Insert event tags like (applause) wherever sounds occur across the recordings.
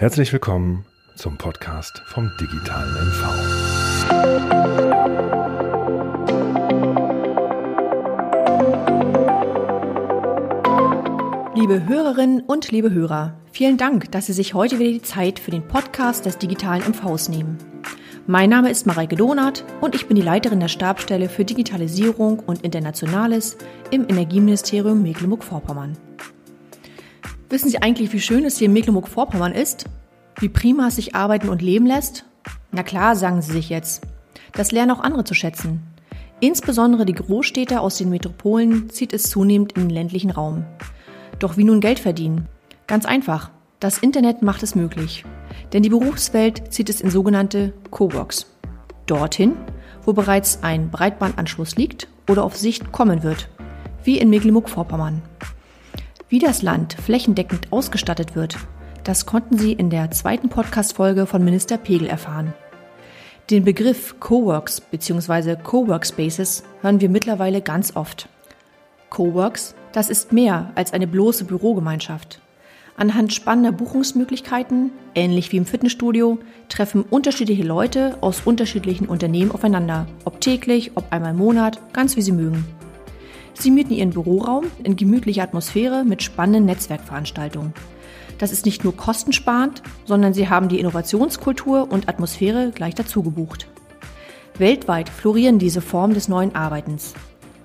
Herzlich willkommen zum Podcast vom digitalen MV. Liebe Hörerinnen und liebe Hörer, vielen Dank, dass Sie sich heute wieder die Zeit für den Podcast des digitalen MVs nehmen. Mein Name ist Mareike Donath und ich bin die Leiterin der Stabstelle für Digitalisierung und Internationales im Energieministerium Mecklenburg-Vorpommern. Wissen Sie eigentlich, wie schön es hier in Mecklenburg-Vorpommern ist? Wie prima es sich arbeiten und leben lässt? Na klar, sagen Sie sich jetzt. Das lernen auch andere zu schätzen. Insbesondere die Großstädter aus den Metropolen zieht es zunehmend in den ländlichen Raum. Doch wie nun Geld verdienen? Ganz einfach. Das Internet macht es möglich. Denn die Berufswelt zieht es in sogenannte Coworks. Dorthin, wo bereits ein Breitbandanschluss liegt oder auf Sicht kommen wird. Wie in Mecklenburg-Vorpommern. Wie das Land flächendeckend ausgestattet wird, das konnten Sie in der zweiten Podcast-Folge von Minister Pegel erfahren. Den Begriff Coworks bzw. Coworkspaces hören wir mittlerweile ganz oft. Coworks, das ist mehr als eine bloße Bürogemeinschaft. Anhand spannender Buchungsmöglichkeiten, ähnlich wie im Fitnessstudio, treffen unterschiedliche Leute aus unterschiedlichen Unternehmen aufeinander, ob täglich, ob einmal im Monat, ganz wie sie mögen. Sie mieten ihren Büroraum in gemütlicher Atmosphäre mit spannenden Netzwerkveranstaltungen. Das ist nicht nur kostensparend, sondern sie haben die Innovationskultur und Atmosphäre gleich dazu gebucht. Weltweit florieren diese Formen des neuen Arbeitens.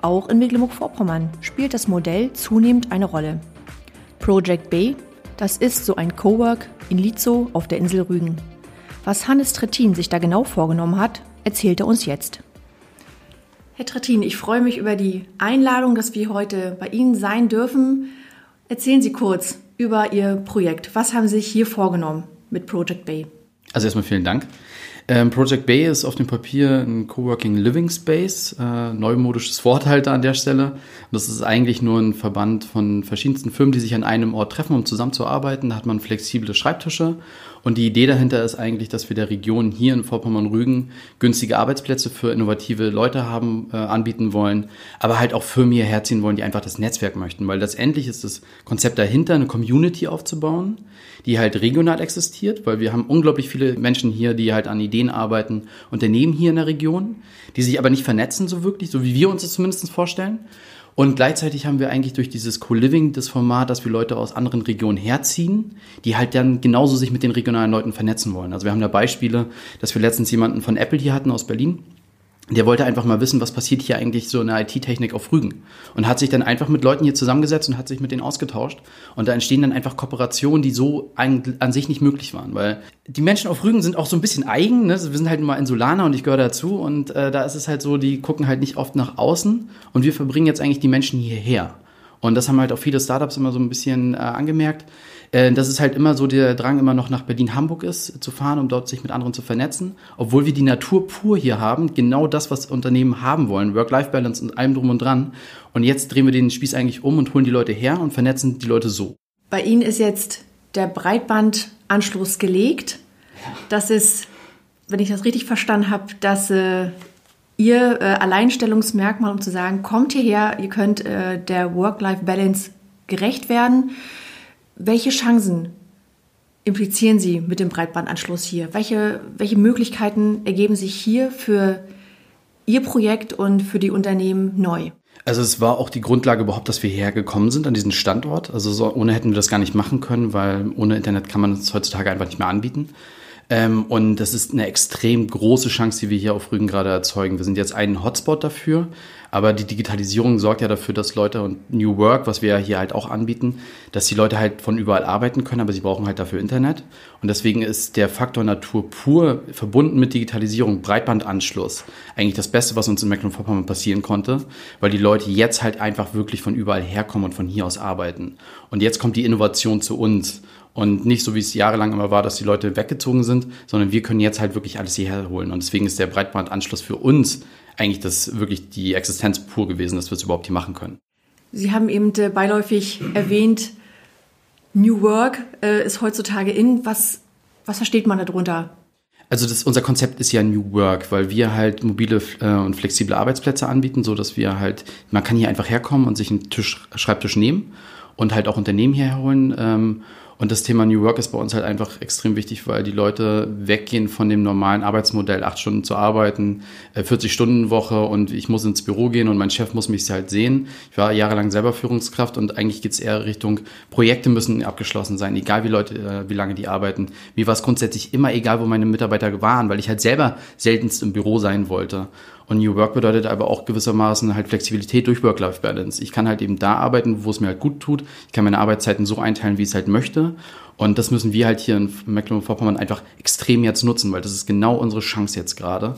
Auch in Mecklenburg-Vorpommern spielt das Modell zunehmend eine Rolle. Project Bay, das ist so ein Cowork in Lizo auf der Insel Rügen. Was Hannes Trittin sich da genau vorgenommen hat, erzählt er uns jetzt. Herr Trittin, ich freue mich über die Einladung, dass wir heute bei Ihnen sein dürfen. Erzählen Sie kurz über Ihr Projekt. Was haben Sie sich hier vorgenommen mit Project Bay? Also erstmal vielen Dank. Ähm, Project Bay ist auf dem Papier ein Coworking Living Space, äh, neumodisches Wort halt an der Stelle. Und das ist eigentlich nur ein Verband von verschiedensten Firmen, die sich an einem Ort treffen, um zusammenzuarbeiten. Da hat man flexible Schreibtische. Und die Idee dahinter ist eigentlich, dass wir der Region hier in Vorpommern-Rügen günstige Arbeitsplätze für innovative Leute haben, äh, anbieten wollen, aber halt auch Firmen hierher ziehen wollen, die einfach das Netzwerk möchten. Weil letztendlich ist das Konzept dahinter, eine Community aufzubauen, die halt regional existiert, weil wir haben unglaublich viele Menschen hier, die halt an Ideen arbeiten, Unternehmen hier in der Region, die sich aber nicht vernetzen so wirklich, so wie wir uns das zumindest vorstellen. Und gleichzeitig haben wir eigentlich durch dieses Co-Living das Format, dass wir Leute aus anderen Regionen herziehen, die halt dann genauso sich mit den regionalen Leuten vernetzen wollen. Also wir haben da Beispiele, dass wir letztens jemanden von Apple hier hatten aus Berlin, der wollte einfach mal wissen, was passiert hier eigentlich so in der IT-Technik auf Rügen. Und hat sich dann einfach mit Leuten hier zusammengesetzt und hat sich mit denen ausgetauscht. Und da entstehen dann einfach Kooperationen, die so an, an sich nicht möglich waren. Weil die Menschen auf Rügen sind auch so ein bisschen eigen. Ne? Wir sind halt nur mal Insulaner und ich gehöre dazu. Und äh, da ist es halt so, die gucken halt nicht oft nach außen. Und wir verbringen jetzt eigentlich die Menschen hierher. Und das haben halt auch viele Startups immer so ein bisschen äh, angemerkt äh, dass es halt immer so der Drang immer noch nach Berlin-Hamburg ist, zu fahren, um dort sich mit anderen zu vernetzen. Obwohl wir die Natur pur hier haben, genau das, was Unternehmen haben wollen, Work-Life-Balance und allem drum und dran. Und jetzt drehen wir den Spieß eigentlich um und holen die Leute her und vernetzen die Leute so. Bei Ihnen ist jetzt der Breitbandanschluss gelegt. Das ist, wenn ich das richtig verstanden habe, dass äh, Ihr äh, Alleinstellungsmerkmal, um zu sagen, kommt hierher, ihr könnt äh, der Work-Life-Balance gerecht werden. Welche Chancen implizieren Sie mit dem Breitbandanschluss hier? Welche, welche Möglichkeiten ergeben sich hier für Ihr Projekt und für die Unternehmen neu? Also es war auch die Grundlage überhaupt, dass wir hergekommen sind an diesen Standort. Also so, ohne hätten wir das gar nicht machen können, weil ohne Internet kann man es heutzutage einfach nicht mehr anbieten. Ähm, und das ist eine extrem große Chance, die wir hier auf Rügen gerade erzeugen. Wir sind jetzt ein Hotspot dafür, aber die Digitalisierung sorgt ja dafür, dass Leute und New Work, was wir ja hier halt auch anbieten, dass die Leute halt von überall arbeiten können, aber sie brauchen halt dafür Internet. Und deswegen ist der Faktor Natur pur verbunden mit Digitalisierung, Breitbandanschluss, eigentlich das Beste, was uns in Mecklenburg-Vorpommern passieren konnte, weil die Leute jetzt halt einfach wirklich von überall herkommen und von hier aus arbeiten. Und jetzt kommt die Innovation zu uns. Und nicht so, wie es jahrelang immer war, dass die Leute weggezogen sind, sondern wir können jetzt halt wirklich alles hierher holen. Und deswegen ist der Breitbandanschluss für uns eigentlich das wirklich die Existenz pur gewesen, dass wir es überhaupt hier machen können. Sie haben eben äh, beiläufig erwähnt, New Work äh, ist heutzutage in. Was, was versteht man darunter? Also das, unser Konzept ist ja New Work, weil wir halt mobile äh, und flexible Arbeitsplätze anbieten, so dass wir halt, man kann hier einfach herkommen und sich einen Tisch, Schreibtisch nehmen und halt auch Unternehmen herholen. Ähm, Und das Thema New Work ist bei uns halt einfach extrem wichtig, weil die Leute weggehen von dem normalen Arbeitsmodell, acht Stunden zu arbeiten, 40-Stunden-Woche äh, und ich muss ins Büro gehen und mein Chef muss mich halt sehen. Ich war jahrelang selber Führungskraft und eigentlich geht es eher Richtung, Projekte müssen abgeschlossen sein, egal wie Leute, äh, wie lange die arbeiten. Mir war es grundsätzlich immer egal, wo meine Mitarbeiter waren, weil ich halt selber seltenst im Büro sein wollte. Und New Work bedeutet aber auch gewissermaßen halt Flexibilität durch Work-Life-Balance. Ich kann halt eben da arbeiten, wo es mir halt gut tut. Ich kann meine Arbeitszeiten so einteilen, wie ich es halt möchte. Und das müssen wir halt hier in Mecklenburg-Vorpommern einfach extrem jetzt nutzen, weil das ist genau unsere Chance jetzt gerade.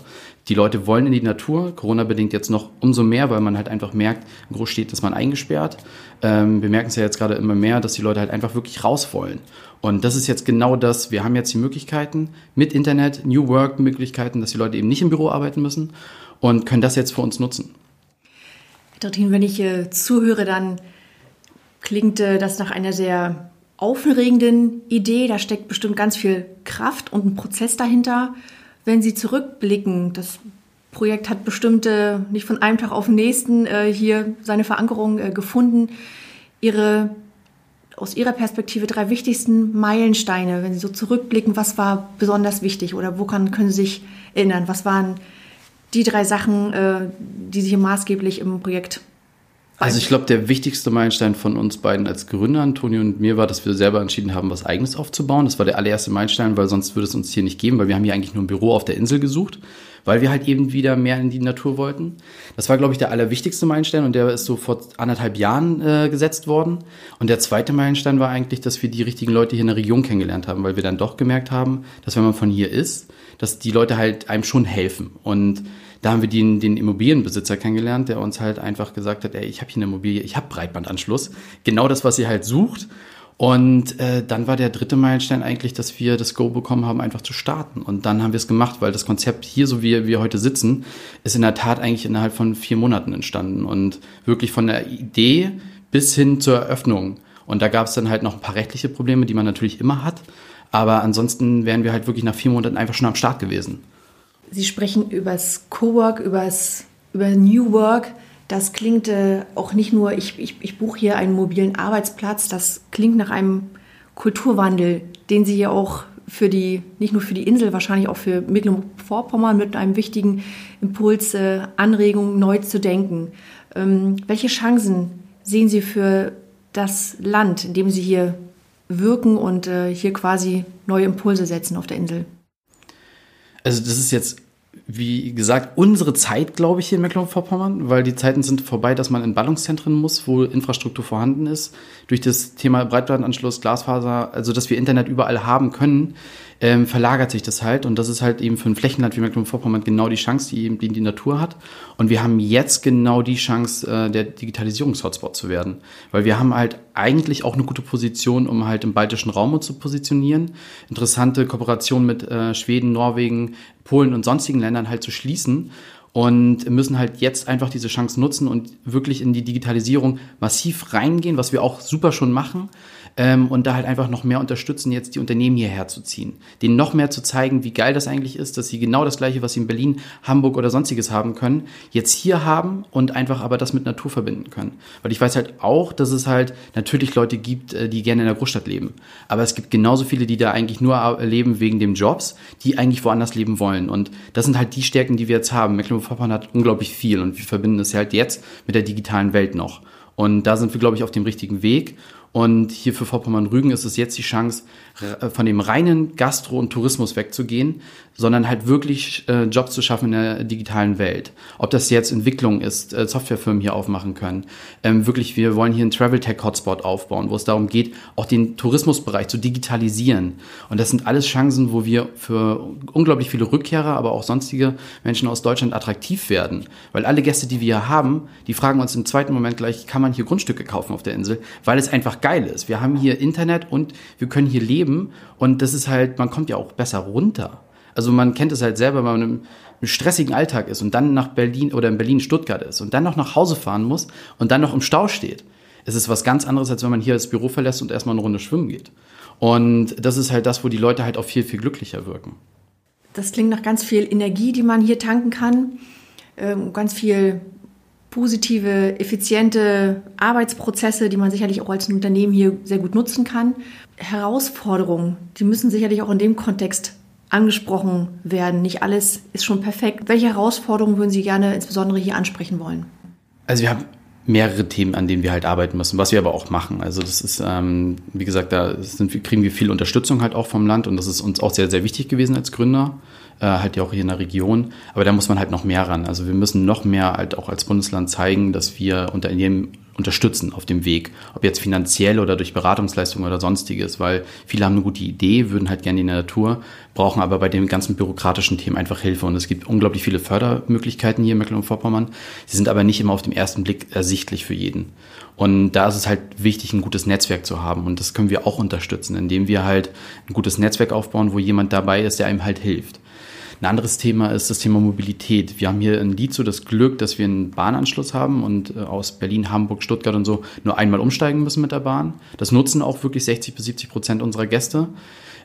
Die Leute wollen in die Natur, Corona-bedingt jetzt noch umso mehr, weil man halt einfach merkt, in Großstädten ist man eingesperrt. Ähm, wir merken es ja jetzt gerade immer mehr, dass die Leute halt einfach wirklich raus wollen. Und das ist jetzt genau das. Wir haben jetzt die Möglichkeiten mit Internet, New Work-Möglichkeiten, dass die Leute eben nicht im Büro arbeiten müssen und können das jetzt für uns nutzen. Trittin, wenn ich äh, zuhöre, dann klingt äh, das nach einer sehr aufregenden Idee. Da steckt bestimmt ganz viel Kraft und ein Prozess dahinter. Wenn Sie zurückblicken, das Projekt hat bestimmte, nicht von einem Tag auf den nächsten äh, hier seine Verankerung äh, gefunden. Ihre aus Ihrer Perspektive drei wichtigsten Meilensteine, wenn Sie so zurückblicken, was war besonders wichtig oder woran können Sie sich erinnern? Was waren die drei Sachen, äh, die sich maßgeblich im Projekt also ich glaube, der wichtigste Meilenstein von uns beiden als Gründer, Antonio und mir, war, dass wir selber entschieden haben, was Eigenes aufzubauen. Das war der allererste Meilenstein, weil sonst würde es uns hier nicht geben, weil wir haben hier eigentlich nur ein Büro auf der Insel gesucht, weil wir halt eben wieder mehr in die Natur wollten. Das war, glaube ich, der allerwichtigste Meilenstein und der ist so vor anderthalb Jahren äh, gesetzt worden. Und der zweite Meilenstein war eigentlich, dass wir die richtigen Leute hier in der Region kennengelernt haben, weil wir dann doch gemerkt haben, dass wenn man von hier ist, dass die Leute halt einem schon helfen. Und da haben wir den, den Immobilienbesitzer kennengelernt, der uns halt einfach gesagt hat, ey, ich habe hier eine Immobilie, ich habe Breitbandanschluss. Genau das, was ihr halt sucht. Und äh, dann war der dritte Meilenstein eigentlich, dass wir das Go bekommen haben, einfach zu starten. Und dann haben wir es gemacht, weil das Konzept hier, so wie wir heute sitzen, ist in der Tat eigentlich innerhalb von vier Monaten entstanden. Und wirklich von der Idee bis hin zur Eröffnung. Und da gab es dann halt noch ein paar rechtliche Probleme, die man natürlich immer hat. Aber ansonsten wären wir halt wirklich nach vier Monaten einfach schon am Start gewesen. Sie sprechen übers Cowork, übers, über New Work. Das klingt äh, auch nicht nur, ich, ich, ich buche hier einen mobilen Arbeitsplatz, das klingt nach einem Kulturwandel, den Sie ja auch für die, nicht nur für die Insel, wahrscheinlich auch für Mecklenburg-Vorpommern mit einem wichtigen Impuls, äh, Anregung, neu zu denken. Ähm, welche Chancen sehen Sie für das Land, in dem Sie hier wirken und äh, hier quasi neue Impulse setzen auf der Insel? also das ist jetzt, wie gesagt, unsere Zeit, glaube ich, hier in Mecklenburg-Vorpommern, weil die Zeiten sind vorbei, dass man in Ballungszentren muss, wo Infrastruktur vorhanden ist. Durch das Thema Breitbandanschluss, Glasfaser, also dass wir Internet überall haben können, ähm, verlagert sich das halt. Und das ist halt eben für ein Flächenland wie Mecklenburg-Vorpommern genau die Chance, die eben die, Natur hat. Und wir haben jetzt genau die Chance, äh, der Digitalisierungshotspot zu werden. Weil wir haben halt eigentlich auch eine gute Position, um halt im baltischen Raum zu positionieren. Interessante Kooperation mit äh, Schweden, Norwegen, Polen und sonstigen Ländern halt zu schließen und müssen halt jetzt einfach diese Chance nutzen und wirklich in die Digitalisierung massiv reingehen, was wir auch super schon machen, ähm, und da halt einfach noch mehr unterstützen, jetzt die Unternehmen hierher zu ziehen. Denen noch mehr zu zeigen, wie geil das eigentlich ist, dass sie genau das Gleiche, was sie in Berlin, Hamburg oder sonstiges haben können, jetzt hier haben und einfach aber das mit Natur verbinden können. Weil ich weiß halt auch, dass es halt natürlich Leute gibt, äh, die gerne in der Großstadt leben. Aber es gibt genauso viele, die da eigentlich nur leben wegen dem Jobs, die eigentlich woanders leben wollen. Und das sind halt die Stärken, die wir jetzt haben. Mecklenburg-Vorpommern hat unglaublich viel und wir verbinden es halt jetzt mit der digitalen Welt noch. Und da sind wir, glaube ich, auf dem richtigen Weg. Und hier für Vorpommern-Rügen ist es jetzt die Chance, von dem reinen Gastro- und Tourismus wegzugehen, sondern halt wirklich äh, Jobs zu schaffen in der digitalen Welt. Ob das jetzt Entwicklung ist, äh, Softwarefirmen hier aufmachen können. Ähm, wirklich, wir wollen hier einen Travel Tech Hotspot aufbauen, wo es darum geht, auch den Tourismusbereich zu digitalisieren. Und das sind alles Chancen, wo wir für unglaublich viele Rückkehrer, aber auch sonstige Menschen aus Deutschland attraktiv werden. Weil alle Gäste, die wir hier haben, die fragen uns im zweiten Moment gleich, kann man hier Grundstücke kaufen auf der Insel, weil es einfach geil ist. Wir haben hier Internet und wir können hier leben und das ist halt, man kommt ja auch besser runter. Also man kennt es halt selber, wenn man im, im stressigen Alltag ist und dann nach Berlin oder in Berlin Stuttgart ist und dann noch nach Hause fahren muss und dann noch im Stau steht. Es ist was ganz anderes, als wenn man hier das Büro verlässt und erstmal eine Runde schwimmen geht. Und das ist halt das, wo die Leute halt auch viel, viel glücklicher wirken. Das klingt nach ganz viel Energie, die man hier tanken kann. Ähm, ganz viel positive, effiziente Arbeitsprozesse, die man sicherlich auch als Unternehmen hier sehr gut nutzen kann. Herausforderungen, die müssen sicherlich auch in dem Kontext angesprochen werden. Nicht alles ist schon perfekt. Welche Herausforderungen würden Sie gerne insbesondere hier ansprechen wollen? Also wir haben mehrere Themen, an denen wir halt arbeiten müssen, was wir aber auch machen. Also das ist, ähm, wie gesagt, da sind, kriegen wir viel Unterstützung halt auch vom Land und das ist uns auch sehr, sehr wichtig gewesen als Gründer, äh, halt ja auch hier in der Region. Aber da muss man halt noch mehr ran. Also wir müssen noch mehr halt auch als Bundesland zeigen, dass wir unter jedem unterstützen auf dem Weg. Ob jetzt finanziell oder durch Beratungsleistungen oder sonstiges, weil viele haben eine gute Idee, würden halt gerne in der Natur, brauchen aber bei den ganzen bürokratischen Themen einfach Hilfe. Und es gibt unglaublich viele Fördermöglichkeiten hier in Mecklenburg-Vorpommern. Sie sind aber nicht immer auf dem ersten Blick ersichtlich für jeden. Und da ist es halt wichtig, ein gutes Netzwerk zu haben. Und das können wir auch unterstützen, indem wir halt ein gutes Netzwerk aufbauen, wo jemand dabei ist, der einem halt hilft. Ein anderes Thema ist das Thema Mobilität. Wir haben hier in Lietzow das Glück, dass wir einen Bahnanschluss haben und äh, aus Berlin, Hamburg, Stuttgart und so nur einmal umsteigen müssen mit der Bahn. Das nutzen auch wirklich 60 bis 70 Prozent unserer Gäste.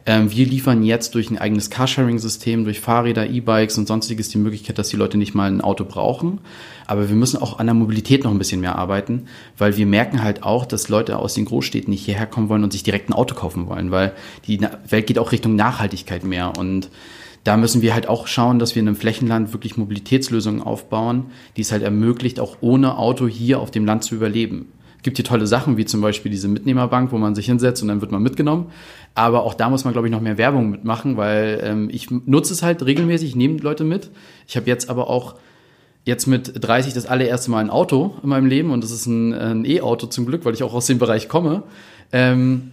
Ähm, wir liefern jetzt durch ein eigenes Carsharing-System, durch Fahrräder, E-Bikes und sonstiges die Möglichkeit, dass die Leute nicht mal ein Auto brauchen. Aber wir müssen auch an der Mobilität noch ein bisschen mehr arbeiten, weil wir merken halt auch, dass Leute aus den Großstädten nicht hierher kommen wollen und sich direkt ein Auto kaufen wollen, weil die Welt geht auch Richtung Nachhaltigkeit mehr und da müssen wir halt auch schauen, dass wir in einem Flächenland wirklich Mobilitätslösungen aufbauen, die es halt ermöglicht, auch ohne Auto hier auf dem Land zu überleben. Es gibt hier tolle Sachen, wie zum Beispiel diese Mitnehmerbank, wo man sich hinsetzt und dann wird man mitgenommen. Aber auch da muss man, glaube ich, noch mehr Werbung mitmachen, weil ähm, ich nutze es halt regelmäßig, nehme Leute mit. Ich habe jetzt aber auch jetzt mit 30 das allererste Mal ein Auto in meinem Leben und das ist ein E-Auto zum Glück, weil ich auch aus dem Bereich komme. Ähm,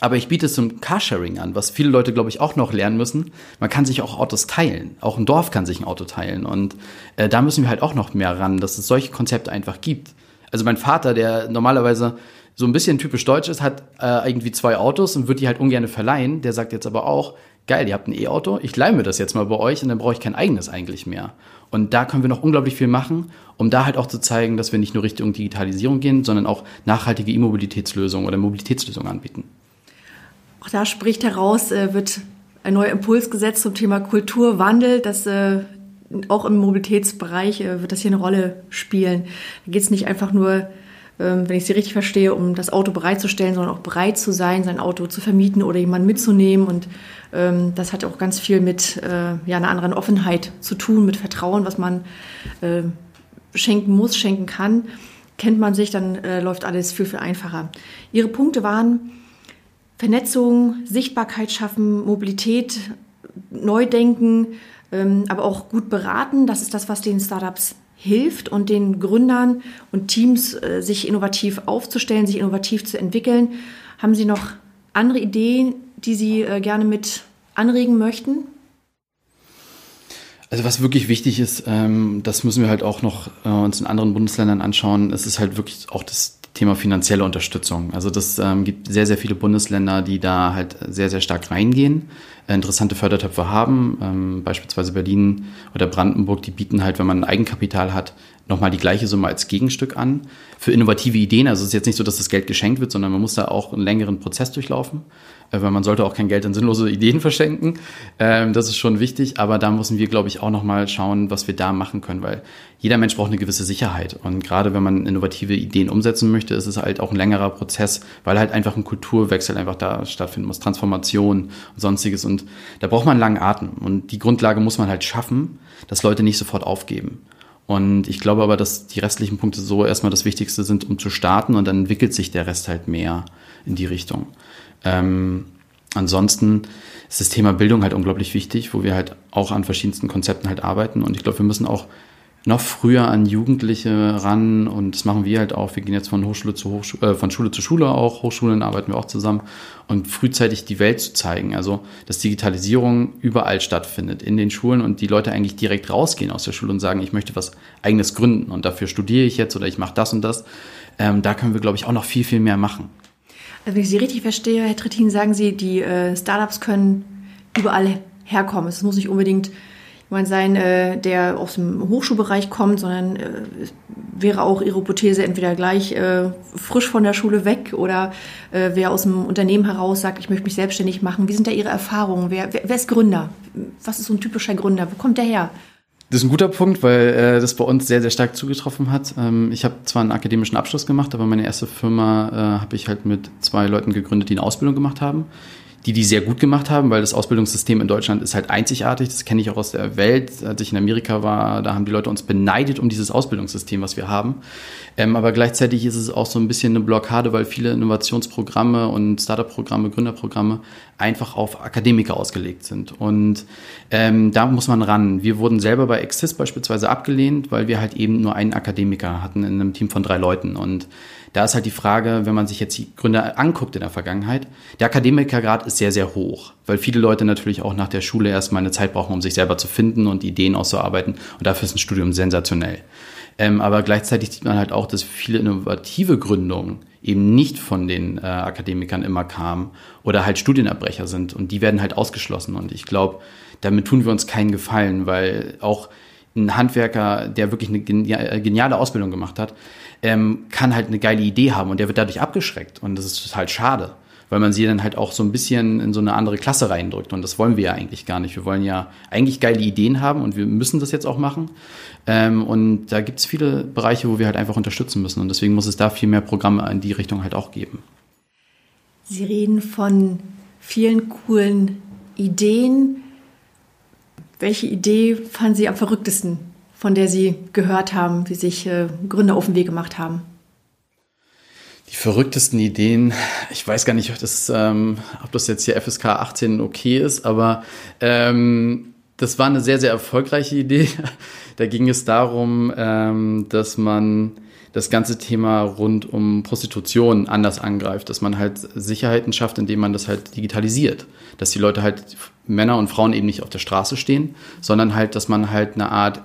aber ich biete es zum Carsharing an, was viele Leute, glaube ich, auch noch lernen müssen. Man kann sich auch Autos teilen. Auch ein Dorf kann sich ein Auto teilen. Und äh, da müssen wir halt auch noch mehr ran, dass es solche Konzepte einfach gibt. Also mein Vater, der normalerweise so ein bisschen typisch deutsch ist, hat äh, irgendwie zwei Autos und wird die halt ungern verleihen. Der sagt jetzt aber auch, geil, ihr habt ein E-Auto, ich leih mir das jetzt mal bei euch und dann brauche ich kein eigenes eigentlich mehr. Und da können wir noch unglaublich viel machen, um da halt auch zu zeigen, dass wir nicht nur Richtung Digitalisierung gehen, sondern auch nachhaltige E-Mobilitätslösungen oder Mobilitätslösungen anbieten. Auch da spricht heraus, äh, wird ein neuer Impuls gesetzt zum Thema Kulturwandel. Das äh, auch im Mobilitätsbereich äh, wird das hier eine Rolle spielen. Da geht es nicht einfach nur, ähm, wenn ich Sie richtig verstehe, um das Auto bereitzustellen, sondern auch bereit zu sein, sein Auto zu vermieten oder jemanden mitzunehmen. Und ähm, das hat auch ganz viel mit ja, einer anderen Offenheit zu tun, mit Vertrauen, was man schenken muss, schenken kann. Kennt man sich, dann läuft alles viel, viel einfacher. Ihre Punkte waren, Vernetzung, Sichtbarkeit schaffen, Mobilität neu denken, ähm, aber auch gut beraten. Das ist das, was den Startups hilft und den Gründern und Teams, äh, sich innovativ aufzustellen, sich innovativ zu entwickeln. Haben Sie noch andere Ideen, die Sie äh, gerne mit anregen möchten? Also was wirklich wichtig ist, ähm, das müssen wir halt auch noch äh, uns in anderen Bundesländern anschauen. Es ist halt wirklich auch das Thema finanzielle Unterstützung. Also das ähm, gibt sehr, sehr viele Bundesländer, die da halt sehr, sehr stark reingehen, äh, interessante Fördertöpfe haben. Ähm, beispielsweise Berlin oder Brandenburg, die bieten halt, wenn man ein Eigenkapital hat, nochmal die gleiche Summe als Gegenstück an. Für innovative Ideen, also es ist jetzt nicht so, dass das Geld geschenkt wird, sondern man muss da auch einen längeren Prozess durchlaufen, weil man sollte auch kein Geld in sinnlose Ideen verschenken. Ähm, das ist schon wichtig, aber da müssen wir, glaube ich, auch nochmal schauen, was wir da machen können, weil jeder Mensch braucht eine gewisse Sicherheit. Und gerade wenn man innovative Ideen umsetzen möchte, ist es halt auch ein längerer Prozess, weil halt einfach ein Kulturwechsel einfach da stattfinden muss, Transformation und sonstiges. Und da braucht man einen langen Atem. Und die Grundlage muss man halt schaffen, dass Leute nicht sofort aufgeben. Und ich glaube aber, dass die restlichen Punkte so erstmal das Wichtigste sind, um zu starten und dann entwickelt sich der Rest halt mehr in die Richtung. Ähm, ansonsten ist das Thema Bildung halt unglaublich wichtig, wo wir halt auch an verschiedensten Konzepten halt arbeiten. Und ich glaube, wir müssen auch noch früher an Jugendliche ran und das machen wir halt auch. Wir gehen jetzt von Hochschule zu Hochschule, äh, von Schule zu Schule auch, Hochschulen arbeiten wir auch zusammen und frühzeitig die Welt zu zeigen. Also, dass Digitalisierung überall stattfindet, in den Schulen und die Leute eigentlich direkt rausgehen aus der Schule und sagen, ich möchte was eigenes gründen und dafür studiere ich jetzt oder ich mache das und das. Ähm, da können wir, glaube ich, auch noch viel, viel mehr machen. Also, wenn ich Sie richtig verstehe, Herr Trittin, sagen Sie, die äh, Startups können überall herkommen. Es muss nicht unbedingt jemand sein, äh, der aus dem Hochschulbereich kommt, sondern äh, wäre auch Ihre Hypothese entweder gleich äh, frisch von der Schule weg oder äh, wer aus dem Unternehmen heraus sagt, ich möchte mich selbstständig machen. Wie sind da Ihre Erfahrungen? Wer, wer, wer ist Gründer? Was ist so ein typischer Gründer? Wo kommt der her? Das ist ein guter Punkt, weil äh, das bei uns sehr, sehr stark zugetroffen hat. Ähm, ich habe zwar einen akademischen Abschluss gemacht, aber meine erste Firma äh, habe ich halt mit zwei Leuten gegründet, die eine Ausbildung gemacht haben die die sehr gut gemacht haben, weil das Ausbildungssystem in Deutschland ist halt einzigartig. Das kenne ich auch aus der Welt. Als ich in Amerika war, da haben die Leute uns beneidet um dieses Ausbildungssystem, was wir haben. Ähm, aber gleichzeitig ist es auch so ein bisschen eine Blockade, weil viele Innovationsprogramme und Startup-Programme, Gründerprogramme einfach auf Akademiker ausgelegt sind. Und ähm, da muss man ran. Wir wurden selber bei Exis beispielsweise abgelehnt, weil wir halt eben nur einen Akademiker hatten in einem Team von drei Leuten. Und da ist halt die Frage, wenn man sich jetzt die Gründer anguckt in der Vergangenheit, der Akademikergrad ist sehr, sehr hoch, weil viele Leute natürlich auch nach der Schule erstmal eine Zeit brauchen, um sich selber zu finden und Ideen auszuarbeiten. Und dafür ist ein Studium sensationell. Ähm, aber gleichzeitig sieht man halt auch, dass viele innovative Gründungen eben nicht von den äh, Akademikern immer kamen oder halt Studienabbrecher sind und die werden halt ausgeschlossen. Und ich glaube, damit tun wir uns keinen Gefallen, weil auch ein Handwerker, der wirklich eine geniale Ausbildung gemacht hat, ähm, kann halt eine geile Idee haben und der wird dadurch abgeschreckt. Und das ist halt schade, weil man sie dann halt auch so ein bisschen in so eine andere Klasse reindrückt. Und das wollen wir ja eigentlich gar nicht. Wir wollen ja eigentlich geile Ideen haben und wir müssen das jetzt auch machen. Ähm, und da gibt es viele Bereiche, wo wir halt einfach unterstützen müssen. Und deswegen muss es da viel mehr Programme in die Richtung halt auch geben. Sie reden von vielen coolen Ideen, welche Idee fanden Sie am verrücktesten, von der Sie gehört haben, wie sich äh, Gründer auf den Weg gemacht haben? Die verrücktesten Ideen, ich weiß gar nicht, ob das, ähm, ob das jetzt hier FSK 18 okay ist, aber ähm, das war eine sehr, sehr erfolgreiche Idee. (laughs) Da ging es darum, ähm, dass man das ganze Thema rund um Prostitution anders angreift, dass man halt Sicherheiten schafft, indem man das halt digitalisiert, dass die Leute halt Männer und Frauen eben nicht auf der Straße stehen, sondern halt, dass man halt eine Art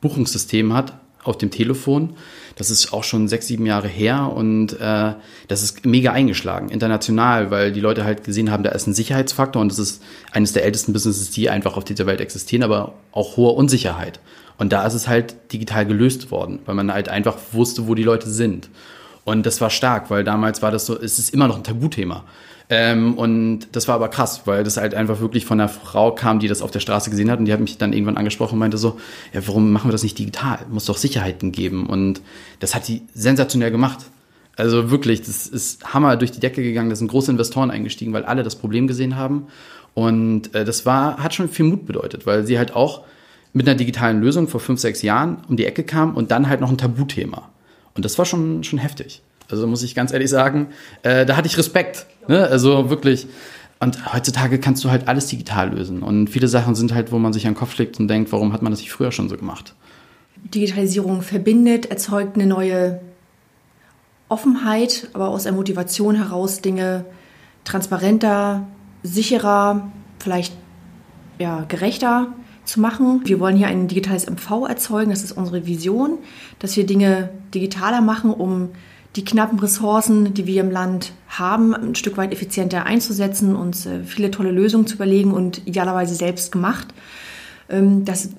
Buchungssystem hat auf dem Telefon. Das ist auch schon sechs, sieben Jahre her und äh, das ist mega eingeschlagen, international, weil die Leute halt gesehen haben, da ist ein Sicherheitsfaktor und das ist eines der ältesten Businesses, die einfach auf dieser Welt existieren, aber auch hohe Unsicherheit. Und da ist es halt digital gelöst worden, weil man halt einfach wusste, wo die Leute sind. Und das war stark, weil damals war das so, es ist immer noch ein Tabuthema. Ähm, und das war aber krass, weil das halt einfach wirklich von einer Frau kam, die das auf der Straße gesehen hat und die hat mich dann irgendwann angesprochen und meinte so, ja, warum machen wir das nicht digital? Muss doch Sicherheiten geben. Und das hat sie sensationell gemacht. Also wirklich, das ist Hammer durch die Decke gegangen. Da sind große Investoren eingestiegen, weil alle das Problem gesehen haben. Und äh, das war, hat schon viel Mut bedeutet, weil sie halt auch mit einer digitalen Lösung vor fünf, sechs Jahren um die Ecke kam und dann halt noch ein Tabuthema. Und das war schon, schon heftig. Also muss ich ganz ehrlich sagen, äh, da hatte ich Respekt. Ne? Also wirklich. Und heutzutage kannst du halt alles digital lösen. Und viele Sachen sind halt, wo man sich an den Kopf schlägt und denkt, warum hat man das nicht früher schon so gemacht? Digitalisierung verbindet, erzeugt eine neue Offenheit, aber aus der Motivation heraus Dinge transparenter, sicherer, vielleicht ja, gerechter zu machen. Wir wollen hier ein digitales MV erzeugen, das ist unsere Vision, dass wir Dinge digitaler machen, um die knappen Ressourcen, die wir im Land haben, ein Stück weit effizienter einzusetzen, uns äh, viele tolle Lösungen zu überlegen und idealerweise selbst gemacht. Ähm, das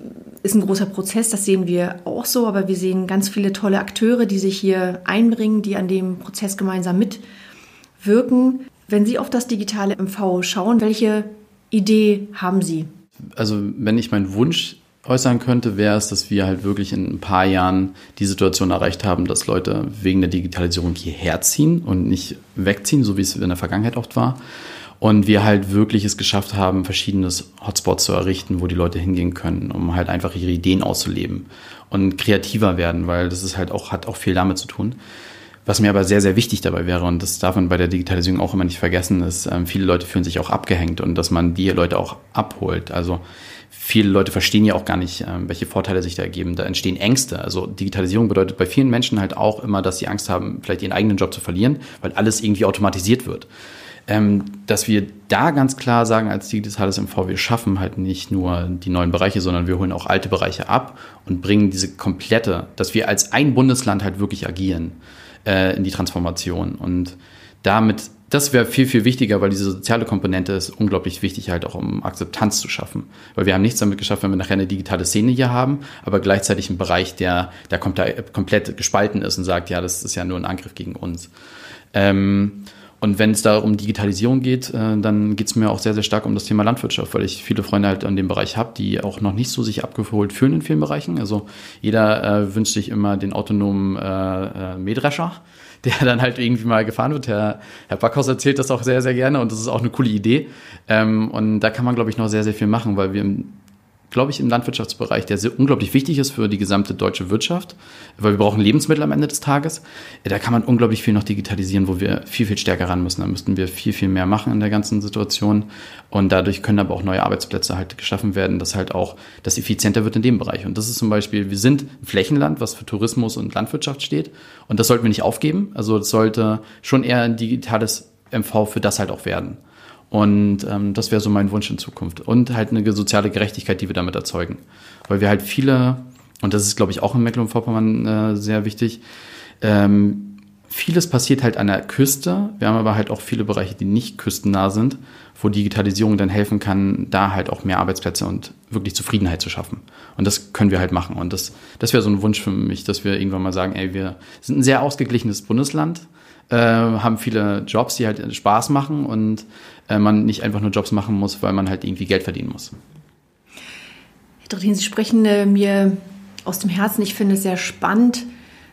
ist ein großer Prozess, das sehen wir auch so, aber wir sehen ganz viele tolle Akteure, die sich hier einbringen, die an dem Prozess gemeinsam mitwirken. Wenn Sie auf das digitale MV schauen, welche Idee haben Sie? Also wenn ich meinen Wunsch äußern könnte, wäre es, dass wir halt wirklich in ein paar Jahren die Situation erreicht haben, dass Leute wegen der Digitalisierung hierher ziehen und nicht wegziehen, so wie es in der Vergangenheit oft war. Und wir halt wirklich es geschafft haben, verschiedene Hotspots zu errichten, wo die Leute hingehen können, um halt einfach ihre Ideen auszuleben und kreativer werden, weil das ist halt auch, hat auch viel damit zu tun. Was mir aber sehr, sehr wichtig dabei wäre, und das darf man bei der Digitalisierung auch immer nicht vergessen, ist, ähm, viele Leute fühlen sich auch abgehängt und dass man die Leute auch abholt. Also viele Leute verstehen ja auch gar nicht, ähm, welche Vorteile sich da ergeben. Da entstehen Ängste. Also Digitalisierung bedeutet bei vielen Menschen halt auch immer, dass sie Angst haben, vielleicht ihren eigenen Job zu verlieren, weil alles irgendwie automatisiert wird. Ähm, dass wir da ganz klar sagen, als digitales MV, wir schaffen halt nicht nur die neuen Bereiche, sondern wir holen auch alte Bereiche ab und bringen diese komplette, dass wir als ein Bundesland halt wirklich agieren äh, in die Transformation. Und damit, das wäre viel, viel wichtiger, weil diese soziale Komponente ist unglaublich wichtig, halt auch um Akzeptanz zu schaffen. Weil wir haben nichts damit geschafft, wenn wir nachher eine digitale Szene hier haben, aber gleichzeitig einen Bereich, der, der komplett gespalten ist und sagt, ja, das ist ja nur ein Angriff gegen uns. Ähm, Und wenn es da um Digitalisierung geht, äh, dann geht es mir auch sehr, sehr stark um das Thema Landwirtschaft, weil ich viele Freunde halt in dem Bereich habe, die auch noch nicht so sich abgeholt fühlen in vielen Bereichen. Also jeder äh, wünscht sich immer den autonomen äh, äh, Mähdrescher, (laughs) der dann halt irgendwie mal gefahren wird. Herr, Herr Backhaus erzählt das auch sehr, sehr gerne und das ist auch eine coole Idee. Ähm, und da kann man, glaube ich, noch sehr, sehr viel machen, weil wir im glaube ich, im Landwirtschaftsbereich, der sehr unglaublich wichtig ist für die gesamte deutsche Wirtschaft, weil wir brauchen Lebensmittel am Ende des Tages. Da kann man unglaublich viel noch digitalisieren, wo wir viel, viel stärker ran müssen. Da müssten wir viel, viel mehr machen in der ganzen Situation. Und dadurch können aber auch neue Arbeitsplätze halt geschaffen werden, dass halt auch das effizienter wird in dem Bereich. Und das ist zum Beispiel, wir sind ein Flächenland, was für Tourismus und Landwirtschaft steht. Und das sollten wir nicht aufgeben. Also es sollte schon eher ein digitales MV für das halt auch werden. Und ähm, das wäre so mein Wunsch in Zukunft. Und halt eine soziale Gerechtigkeit, die wir damit erzeugen. Weil wir halt viele, und das ist, glaube ich, auch in Mecklenburg-Vorpommern äh, sehr wichtig, ähm, vieles passiert halt an der Küste. Wir haben aber halt auch viele Bereiche, die nicht küstennah sind, wo Digitalisierung dann helfen kann, da halt auch mehr Arbeitsplätze und wirklich Zufriedenheit zu schaffen. Und das können wir halt machen. Und das, das wäre so ein Wunsch für mich, dass wir irgendwann mal sagen, ey, wir sind ein sehr ausgeglichenes Bundesland, äh, haben viele Jobs, die halt Spaß machen und äh, man nicht einfach nur Jobs machen muss, weil man halt irgendwie Geld verdienen muss. Herr Drittin, Sie sprechen äh, mir aus dem Herzen. Ich finde es sehr spannend,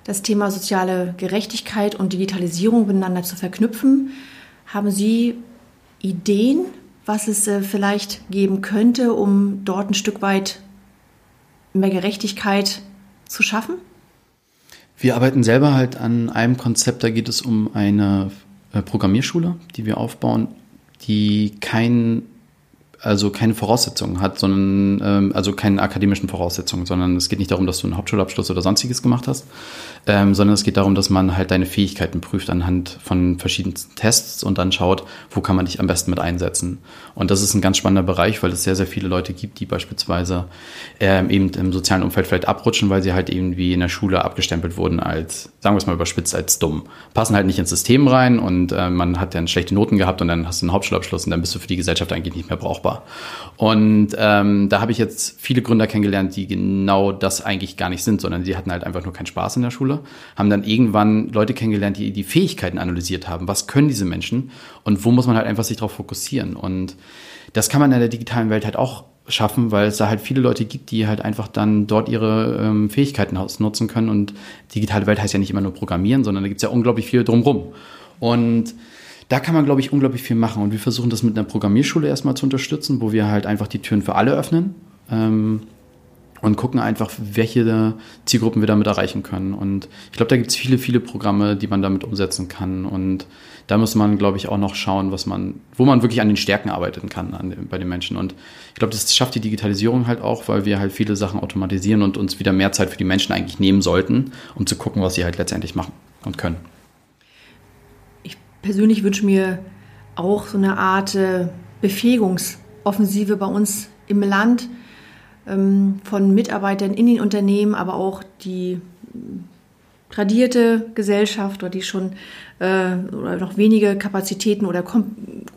das Thema soziale Gerechtigkeit und Digitalisierung miteinander zu verknüpfen. Haben Sie Ideen, was es äh, vielleicht geben könnte, um dort ein Stück weit mehr Gerechtigkeit zu schaffen? Wir arbeiten selber halt an einem Konzept, da geht es um eine äh, Programmierschule, die wir aufbauen, die kein also keine Voraussetzungen hat, sondern ähm, also keine akademischen Voraussetzungen, sondern es geht nicht darum, dass du einen Hauptschulabschluss oder sonstiges gemacht hast, ähm, sondern es geht darum, dass man halt deine Fähigkeiten prüft anhand von verschiedenen Tests und dann schaut, wo kann man dich am besten mit einsetzen. Und das ist ein ganz spannender Bereich, weil es sehr, sehr viele Leute gibt, die beispielsweise ähm, eben im sozialen Umfeld vielleicht abrutschen, weil sie halt irgendwie in der Schule abgestempelt wurden als, sagen wir es mal überspitzt, als dumm. Passen halt nicht ins System rein und äh, man hat dann schlechte Noten gehabt und dann hast du einen Hauptschulabschluss und dann bist du für die Gesellschaft eigentlich nicht mehr brauchbar brauchbar. Und ähm, da habe ich jetzt viele Gründer kennengelernt, die genau das eigentlich gar nicht sind, sondern die hatten halt einfach nur keinen Spaß in der Schule, haben dann irgendwann Leute kennengelernt, die die Fähigkeiten analysiert haben. Was können diese Menschen und wo muss man halt einfach sich darauf fokussieren? Und das kann man in der digitalen Welt halt auch schaffen, weil es da halt viele Leute gibt, die halt einfach dann dort ihre ähm, Fähigkeiten ausnutzen können. Und digitale Welt heißt ja nicht immer nur Programmieren, sondern da gibt es ja unglaublich viel drumrum. Und da kann man, glaube ich, unglaublich viel machen. Und wir versuchen das mit einer Programmierschule erstmal zu unterstützen, wo wir halt einfach die Türen für alle öffnen ähm, und gucken einfach, welche Zielgruppen wir damit erreichen können. Und ich glaube, da gibt es viele, viele Programme, die man damit umsetzen kann. Und da muss man, glaube ich, auch noch schauen, was man, wo man wirklich an den Stärken arbeiten kann an, bei den Menschen. Und ich glaube, das schafft die Digitalisierung halt auch, weil wir halt viele Sachen automatisieren und uns wieder mehr Zeit für die Menschen eigentlich nehmen sollten, um zu gucken, was sie halt letztendlich machen und können persönlich wünsche mir auch so eine Art äh, Befähigungsoffensive bei uns im Land ähm, von Mitarbeitern in den Unternehmen, aber auch die tradierte Gesellschaft oder die schon äh, oder noch wenige Kapazitäten oder Kom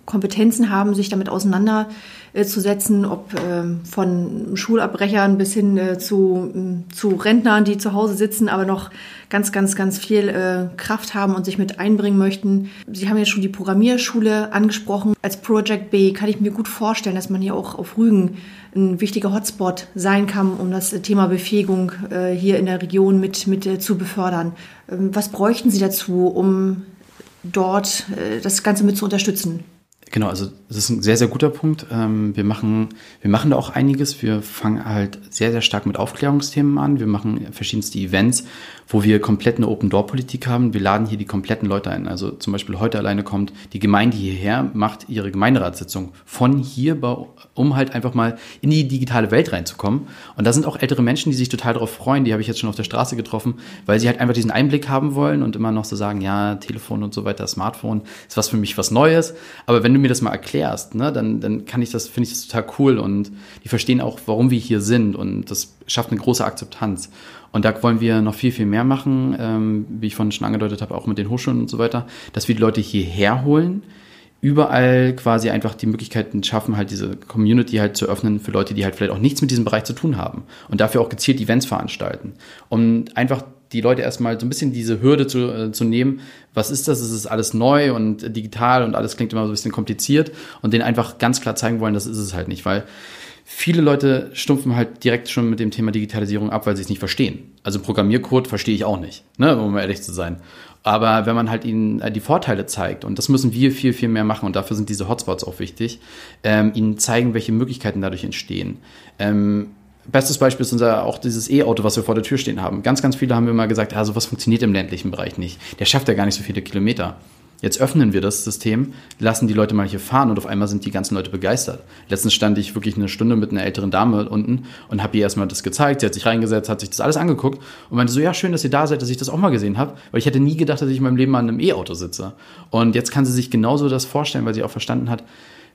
Kompetenzen haben, sich damit auseinanderzusetzen, ob äh, von Schulabbrechern bis hin äh, zu, zu Rentnern, die zu Hause sitzen, aber noch ganz, ganz, ganz viel äh, Kraft haben und sich mit einbringen möchten. Sie haben ja schon die Programmierschule angesprochen. Als Project B kann ich mir gut vorstellen, dass man hier auch auf Rügen ein wichtiger Hotspot sein kann, um das Thema Befähigung äh, hier in der Region mit, mit äh, zu befördern. Ähm, was bräuchten Sie dazu, um dort äh, das Ganze mit zu unterstützen? Genau, also das ist ein sehr, sehr guter Punkt. Ähm, wir, machen, wir machen da auch einiges. Wir fangen halt sehr, sehr stark mit Aufklärungsthemen an. Wir machen verschiedenste Events, wo wir komplett eine Open-Door-Politik haben. Wir laden hier die kompletten Leute ein. Also zum Beispiel heute alleine kommt die Gemeinde hierher, macht ihre Gemeinderatssitzung von hier, um halt einfach mal in die digitale Welt reinzukommen. Und da sind auch ältere Menschen, die sich total darauf freuen. Die habe ich jetzt schon auf der Straße getroffen, weil sie halt einfach diesen Einblick haben wollen und immer noch so sagen, ja, Telefon und so weiter, Smartphone ist was für mich was Neues. Aber wenn du mir das mal erklärst, ne, dann, dann kann ich das, finde ich das total cool und die verstehen auch, warum wir hier sind und das schafft eine große Akzeptanz. Und da wollen wir noch viel, viel mehr machen, ähm, wie ich vorhin schon angedeutet habe, auch mit den Hochschulen und so weiter, dass wir die Leute hierher holen, überall quasi einfach die Möglichkeiten schaffen, halt diese Community halt zu öffnen für Leute, die halt vielleicht auch nichts mit diesem Bereich zu tun haben und dafür auch gezielt Events veranstalten. Und einfach die Leute erstmal so ein bisschen diese Hürde zu, äh, zu nehmen. Was ist das? Es ist alles neu und digital und alles klingt immer so ein bisschen kompliziert und denen einfach ganz klar zeigen wollen, das ist es halt nicht, weil viele Leute stumpfen halt direkt schon mit dem Thema Digitalisierung ab, weil sie es nicht verstehen. Also Programmiercode verstehe ich auch nicht, ne, um ehrlich zu sein. Aber wenn man halt ihnen äh, die Vorteile zeigt, und das müssen wir viel, viel mehr machen, und dafür sind diese Hotspots auch wichtig, ähm, ihnen zeigen, welche Möglichkeiten dadurch entstehen. Ähm, Bestes Beispiel ist unser auch dieses E-Auto, was wir vor der Tür stehen haben. Ganz, ganz viele haben mal gesagt, ja, sowas funktioniert im ländlichen Bereich nicht. Der schafft ja gar nicht so viele Kilometer. Jetzt öffnen wir das System, lassen die Leute mal hier fahren und auf einmal sind die ganzen Leute begeistert. Letztens stand ich wirklich eine Stunde mit einer älteren Dame unten und habe ihr erstmal das gezeigt. Sie hat sich reingesetzt, hat sich das alles angeguckt und meinte so, ja, schön, dass ihr da seid, dass ich das auch mal gesehen habe, weil ich hätte nie gedacht, dass ich in meinem Leben mal in einem E-Auto sitze. Und jetzt kann sie sich genauso das vorstellen, weil sie auch verstanden hat,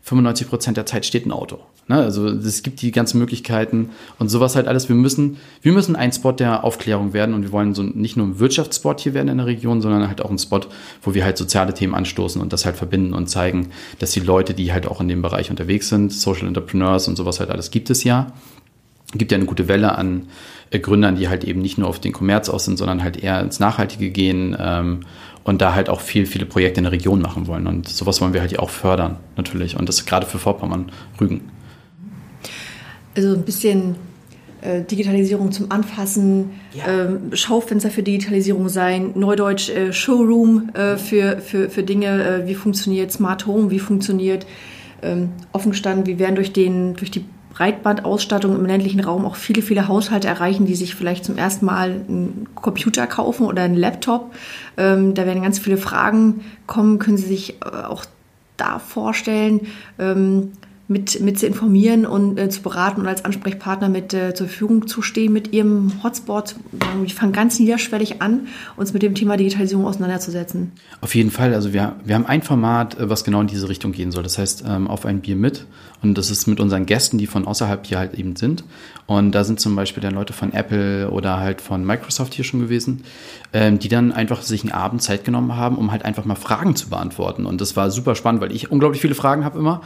95 Prozent der Zeit steht ein Auto. Ne? Also es gibt die ganzen Möglichkeiten und sowas halt alles. Wir müssen, wir müssen ein Spot der Aufklärung werden und wir wollen so nicht nur ein Wirtschaftsspot hier werden in der Region, sondern halt auch ein Spot, wo wir halt soziale Themen anstoßen und das halt verbinden und zeigen, dass die Leute, die halt auch in dem Bereich unterwegs sind, Social Entrepreneurs und sowas halt alles gibt es ja. Gibt ja eine gute Welle an äh, Gründern, die halt eben nicht nur auf den Kommerz aus sind, sondern halt eher ins Nachhaltige gehen ähm, und da halt auch viel, viele Projekte in der Region machen wollen. Und sowas wollen wir halt auch fördern, natürlich. Und das gerade für Vorpommern, Rügen. Also ein bisschen äh, Digitalisierung zum Anfassen, ja. ähm, Schaufenster für Digitalisierung sein, Neudeutsch äh, Showroom äh, für, für, für Dinge, wie funktioniert Smart Home, wie funktioniert ähm, offen gestanden, wie werden durch, den, durch die Breitbandausstattung im ländlichen Raum auch viele, viele Haushalte erreichen, die sich vielleicht zum ersten Mal einen Computer kaufen oder einen Laptop. Ähm, da werden ganz viele Fragen kommen. Können Sie sich äh, auch da vorstellen, ähm, mit, mit zu informieren und äh, zu beraten und als Ansprechpartner mit äh, zur Verfügung zu stehen mit ihrem Hotspot. Wir fangen ganz niederschwellig an, uns mit dem Thema Digitalisierung auseinanderzusetzen. Auf jeden Fall. Also wir, wir haben ein Format, äh, was genau in diese Richtung gehen soll. Das heißt, ähm, auf ein Bier mit. Und das ist mit unseren Gästen, die von außerhalb hier halt eben sind. Und da sind zum Beispiel dann Leute von Apple oder halt von Microsoft hier schon gewesen, ähm, die dann einfach sich einen Abend Zeit genommen haben, um halt einfach mal Fragen zu beantworten. Und das war super spannend, weil ich unglaublich viele Fragen habe immer.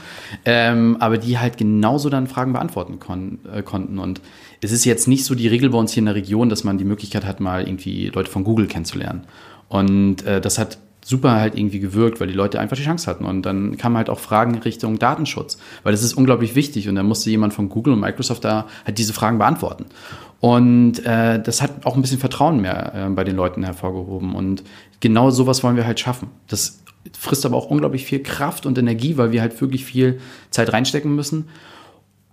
Ähm, aber die halt genauso dann Fragen beantworten kon äh, konnten. Und es ist jetzt nicht so die Regel bei uns hier in der Region, dass man die Möglichkeit hat, mal irgendwie Leute von Google kennenzulernen. Und äh, das hat super halt irgendwie gewirkt, weil die Leute einfach die Chance hatten. Und dann kamen halt auch Fragen Richtung Datenschutz, weil das ist unglaublich wichtig. Und dann musste jemand von Google und Microsoft da halt diese Fragen beantworten. Und äh, das hat auch ein bisschen Vertrauen mehr äh, bei den Leuten hervorgehoben. Und genau sowas wollen wir halt schaffen. Das frisst aber auch unglaublich viel Kraft und Energie, weil wir halt wirklich viel Zeit reinstecken müssen.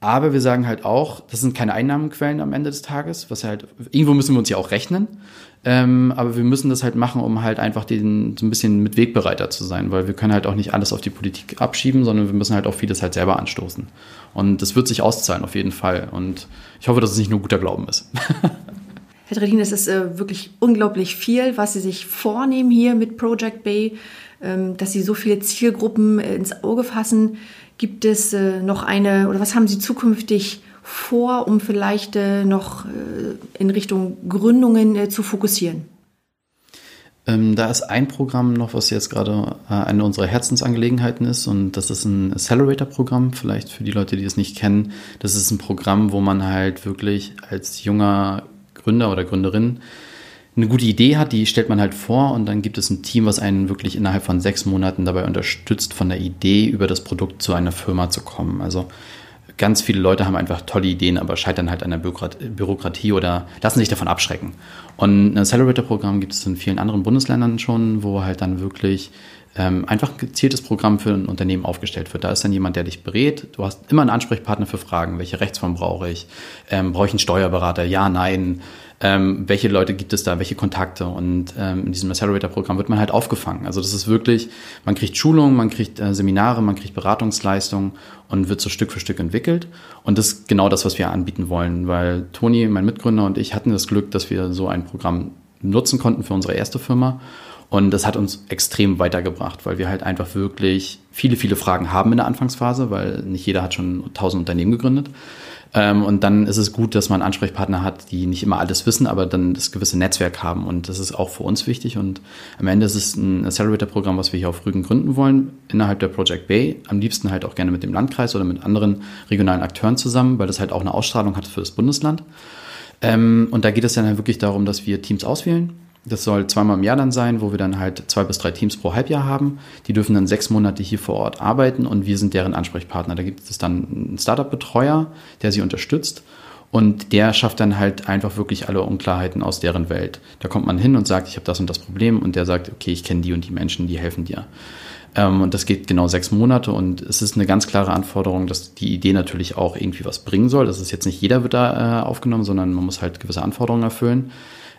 Aber wir sagen halt auch, das sind keine Einnahmenquellen am Ende des Tages, was halt, irgendwo müssen wir uns ja auch rechnen. Ähm, aber wir müssen das halt machen, um halt einfach den, so ein bisschen mit Wegbereiter zu sein, weil wir können halt auch nicht alles auf die Politik abschieben, sondern wir müssen halt auch vieles halt selber anstoßen. Und das wird sich auszahlen, auf jeden Fall. Und ich hoffe, dass es nicht nur guter Glauben ist. (laughs) Herr Tredin, es ist äh, wirklich unglaublich viel, was Sie sich vornehmen hier mit Project Bay. Ähm, dass Sie so viele Zielgruppen äh, ins Auge fassen. Gibt es äh, noch eine oder was haben Sie zukünftig vor, um vielleicht äh, noch in Richtung Gründungen zu fokussieren? Ähm, da ist ein Programm noch, was jetzt gerade eine unserer Herzensangelegenheiten ist und das ist ein Accelerator-Programm, vielleicht für die Leute, die es nicht kennen. Das ist ein Programm, wo man halt wirklich als junger Gründer oder Gründerin eine gute Idee hat, die stellt man halt vor und dann gibt es ein Team, was einen wirklich innerhalb von sechs Monaten dabei unterstützt, von der Idee über das Produkt zu einer Firma zu kommen. Also ganz viele Leute haben einfach tolle Ideen, aber scheitern halt an der Bürokratie oder lassen sich davon abschrecken. Und ein Accelerator-Programm gibt es in vielen anderen Bundesländern schon, wo halt dann wirklich ähm, einfach ein gezieltes Programm für ein Unternehmen aufgestellt wird. Da ist dann jemand, der dich berät. Du hast immer einen Ansprechpartner für Fragen. Welche Rechtsform brauche ich? Ähm, brauche ich einen Steuerberater? Ja, nein ähm, welche Leute gibt es da, welche Kontakte. Und ähm, in diesem Accelerator-Programm wird man halt aufgefangen. Also das ist wirklich, man kriegt Schulungen, man kriegt äh, Seminare, man kriegt Beratungsleistungen und wird so Stück für Stück entwickelt. Und das ist genau das, was wir anbieten wollen, weil Toni, mein Mitgründer und ich hatten das Glück, dass wir so ein Programm nutzen konnten für unsere erste Firma. Und das hat uns extrem weitergebracht, weil wir halt einfach wirklich viele, viele Fragen haben in der Anfangsphase, weil nicht jeder hat schon tausend Unternehmen gegründet. Ähm, und dann ist es gut, dass man Ansprechpartner hat, die nicht immer alles wissen, aber dann das gewisse Netzwerk haben. Und das ist auch für uns wichtig. Und am Ende ist es ein Accelerator-Programm, was wir hier auf Rügen gründen wollen, innerhalb der Project Bay. Am liebsten halt auch gerne mit dem Landkreis oder mit anderen regionalen Akteuren zusammen, weil das halt auch eine Ausstrahlung hat für das Bundesland. Ähm, und da geht es dann halt wirklich darum, dass wir Teams auswählen. Das soll zweimal im Jahr dann sein, wo wir dann halt zwei bis drei Teams pro Halbjahr haben. Die dürfen dann sechs Monate hier vor Ort arbeiten und wir sind deren Ansprechpartner. Da gibt es dann einen Startup-Betreuer, der sie unterstützt und der schafft dann halt einfach wirklich alle Unklarheiten aus deren Welt. Da kommt man hin und sagt, ich habe das und das Problem und der sagt, okay, ich kenne die und die Menschen, die helfen dir. Ähm, und das geht genau sechs Monate und es ist eine ganz klare Anforderung, dass die Idee natürlich auch irgendwie was bringen soll. Das ist jetzt nicht jeder wird da äh, aufgenommen, sondern man muss halt gewisse Anforderungen erfüllen,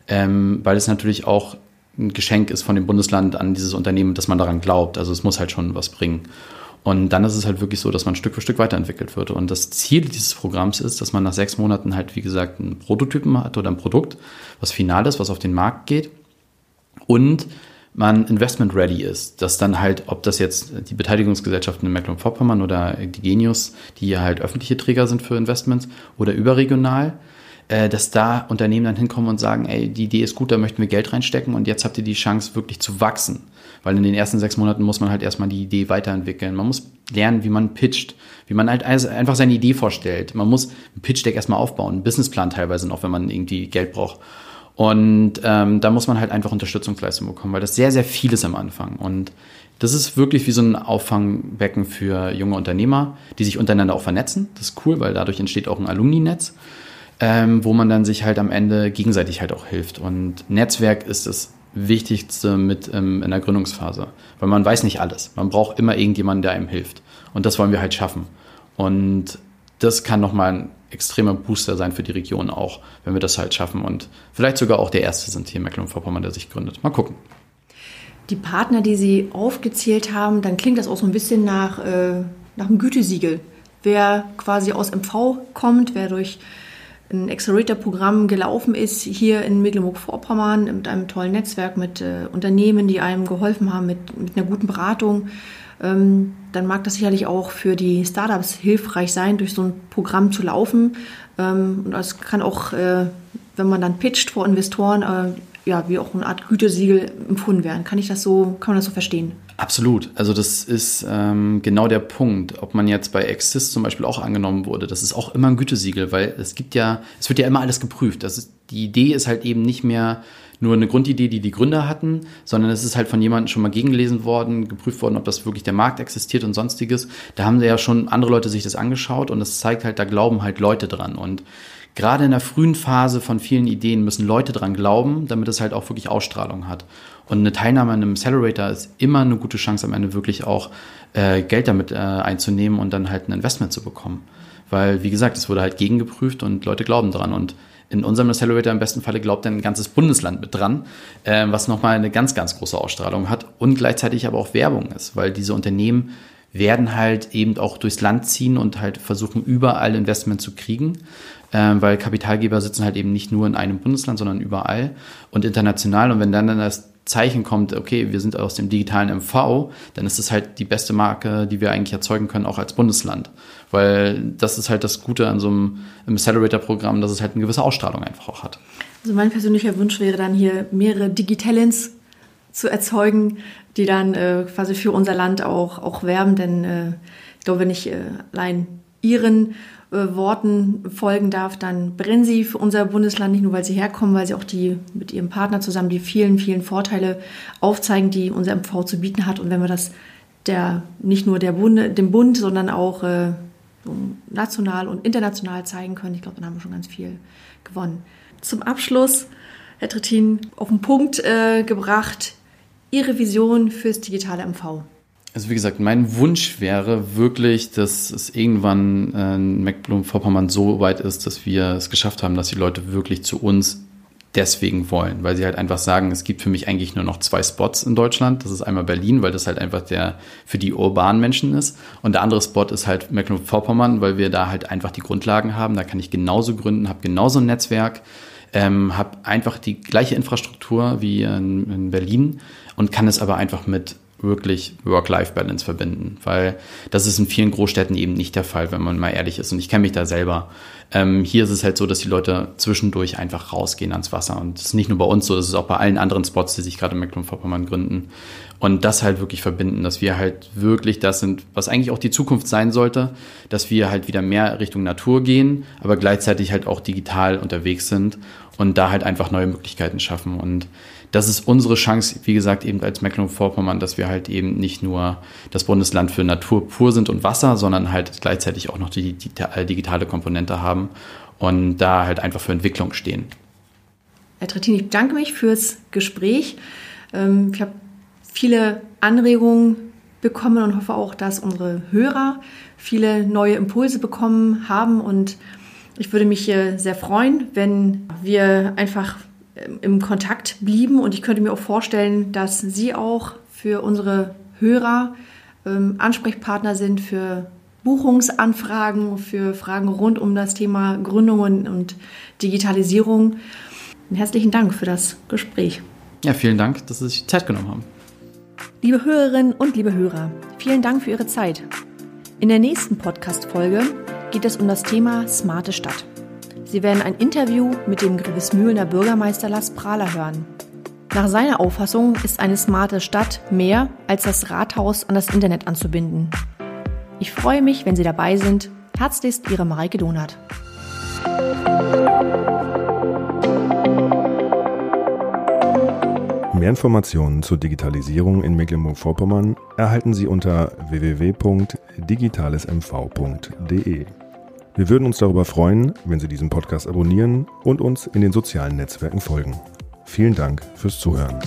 ähm, weil es natürlich auch ein Geschenk ist von dem Bundesland an dieses Unternehmen, dass man daran glaubt. Also es muss halt schon was bringen. Und dann ist es halt wirklich so, dass man Stück für Stück weiterentwickelt wird. Und das Ziel dieses Programms ist, dass man nach sechs Monaten halt, wie gesagt, einen Prototypen hat oder ein Produkt, was final ist, was auf den Markt geht. Und man investment ready ist, dass dann halt, ob das jetzt die Beteiligungsgesellschaften in Mecklenburg-Vorpommern oder die Genius, die ja halt öffentliche Träger sind für Investments oder überregional, dass da Unternehmen dann hinkommen und sagen, ey, die Idee ist gut, da möchten wir Geld reinstecken und jetzt habt ihr die Chance wirklich zu wachsen. Weil in den ersten sechs Monaten muss man halt erstmal die Idee weiterentwickeln. Man muss lernen, wie man pitcht, wie man halt einfach seine Idee vorstellt. Man muss ein Pitch-Deck erstmal aufbauen, einen Businessplan teilweise noch, wenn man irgendwie Geld braucht. Und ähm, da muss man halt einfach Unterstützungsleistung bekommen, weil das sehr, sehr viel ist am Anfang. Und das ist wirklich wie so ein Auffangbecken für junge Unternehmer, die sich untereinander auch vernetzen. Das ist cool, weil dadurch entsteht auch ein Alumni-Netz, ähm, wo man dann sich halt am Ende gegenseitig halt auch hilft. Und Netzwerk ist das Wichtigste mit ähm, in der Gründungsphase, weil man weiß nicht alles. Man braucht immer irgendjemanden, der einem hilft. Und das wollen wir halt schaffen. Und das kann nochmal ein extremer Booster sein für die Region auch, wenn wir das halt schaffen und vielleicht sogar auch der Erste sind hier in Mecklenburg-Vorpommern, der sich gründet. Mal gucken. Die Partner, die Sie aufgezählt haben, dann klingt das auch so ein bisschen nach, äh, nach einem Gütesiegel. Wer quasi aus MV kommt, wer durch ein Accelerator-Programm gelaufen ist hier in Mecklenburg-Vorpommern mit einem tollen Netzwerk, mit äh, Unternehmen, die einem geholfen haben, mit, mit einer guten Beratung, ähm, dann mag das sicherlich auch für die Startups hilfreich sein, durch so ein Programm zu laufen. Ähm, und das kann auch, äh, wenn man dann pitcht vor Investoren, äh, ja, wie auch eine Art Gütesiegel empfunden werden. Kann ich das so, kann man das so verstehen? Absolut. Also das ist ähm, genau der Punkt. Ob man jetzt bei Exist zum Beispiel auch angenommen wurde, das ist auch immer ein Gütesiegel, weil es gibt ja, es wird ja immer alles geprüft. Das ist, die Idee ist halt eben nicht mehr nur eine Grundidee, die die Gründer hatten, sondern es ist halt von jemandem schon mal gegengelesen worden, geprüft worden, ob das wirklich der Markt existiert und sonstiges. Da haben ja schon andere Leute sich das angeschaut und das zeigt halt, da glauben halt Leute dran und gerade in der frühen Phase von vielen Ideen müssen Leute dran glauben, damit es halt auch wirklich Ausstrahlung hat. Und eine Teilnahme an einem Accelerator ist immer eine gute Chance, am Ende wirklich auch äh, Geld damit äh, einzunehmen und dann halt ein Investment zu bekommen. Weil, wie gesagt, es wurde halt gegengeprüft und Leute glauben dran. Und in unserem Accelerator im besten Falle glaubt ein ganzes Bundesland mit dran, äh, was nochmal eine ganz, ganz große Ausstrahlung hat und gleichzeitig aber auch Werbung ist, weil diese Unternehmen werden halt eben auch durchs Land ziehen und halt versuchen, überall Investment zu kriegen, äh, weil Kapitalgeber sitzen halt eben nicht nur in einem Bundesland, sondern überall und international. Und wenn dann, das Zeichen kommt, okay, wir sind aus dem digitalen MV, dann ist es halt die beste Marke, die wir eigentlich erzeugen können, auch als Bundesland. Weil das ist halt das Gute an so einem Accelerator-Programm, dass es halt eine gewisse Ausstrahlung einfach auch hat. Also mein persönlicher Wunsch wäre dann hier mehrere Digitalents zu erzeugen, die dann äh, quasi für unser Land auch, auch werben. Denn äh, ich glaube, wenn ich äh, allein Ihren äh, Worten folgen darf, dann brennen sie für unser Bundesland nicht nur, weil sie herkommen, weil sie auch die mit ihrem Partner zusammen die vielen, vielen Vorteile aufzeigen, die unser MV zu bieten hat. Und wenn wir das der nicht nur der Bund, dem Bund, sondern auch äh, national und international zeigen können, ich glaube, dann haben wir schon ganz viel gewonnen. Zum Abschluss, Herr Trittin, auf den Punkt äh, gebracht, Ihre Vision fürs digitale MV. Also wie gesagt, mein Wunsch wäre wirklich, dass es irgendwann äh, in Mecklenburg-Vorpommern so weit ist, dass wir es geschafft haben, dass die Leute wirklich zu uns deswegen wollen, weil sie halt einfach sagen, es gibt für mich eigentlich nur noch zwei Spots in Deutschland. Das ist einmal Berlin, weil das halt einfach der für die urbanen Menschen ist. Und der andere Spot ist halt Mecklenburg-Vorpommern, weil wir da halt einfach die Grundlagen haben. Da kann ich genauso gründen, habe genauso ein Netzwerk, ähm, habe einfach die gleiche Infrastruktur wie in, in Berlin und kann es aber einfach mit wirklich Work-Life-Balance verbinden, weil das ist in vielen Großstädten eben nicht der Fall, wenn man mal ehrlich ist. Und ich kenne mich da selber. Ähm, hier ist es halt so, dass die Leute zwischendurch einfach rausgehen ans Wasser. Und das ist nicht nur bei uns so, das ist auch bei allen anderen Spots, die sich gerade in Mecklenburg-Vorpommern gründen. Und das halt wirklich verbinden, dass wir halt wirklich das sind, was eigentlich auch die Zukunft sein sollte, dass wir halt wieder mehr Richtung Natur gehen, aber gleichzeitig halt auch digital unterwegs sind und da halt einfach neue Möglichkeiten schaffen. Und das ist unsere Chance, wie gesagt, eben als Mecklenburg-Vorpommern, dass wir halt eben nicht nur das Bundesland für Natur pur sind und Wasser, sondern halt gleichzeitig auch noch die digitale Komponente haben und da halt einfach für Entwicklung stehen. Herr Trittin, ich bedanke mich fürs Gespräch. Ähm, ich habe viele Anregungen bekommen und hoffe auch, dass unsere Hörer viele neue Impulse bekommen haben. Und ich würde mich sehr freuen, wenn wir einfach im Kontakt blieben. Und ich könnte mir auch vorstellen, dass Sie auch für unsere Hörer ähm, Ansprechpartner sind für Buchungsanfragen, für Fragen rund um das Thema Gründungen und Digitalisierung. herzlichen Dank für das Gespräch. Ja, vielen Dank, dass Sie sich Zeit genommen haben. Liebe Hörerinnen und liebe Hörer, vielen Dank für Ihre Zeit. In der nächsten Podcast-Folge geht es um das Thema smarte Stadt. Sie werden ein Interview mit dem Grevesmühlener Bürgermeister Lars Prahler hören. Nach seiner Auffassung ist eine smarte Stadt mehr als das Rathaus an das Internet anzubinden. Ich freue mich, wenn Sie dabei sind. Herzlichst Ihre Mareike Donath. Mehr Informationen zur Digitalisierung in Mecklenburg-Vorpommern erhalten Sie unter www.digitalesmv.de. Wir würden uns darüber freuen, wenn Sie diesen Podcast abonnieren und uns in den sozialen Netzwerken folgen. Vielen Dank fürs Zuhören.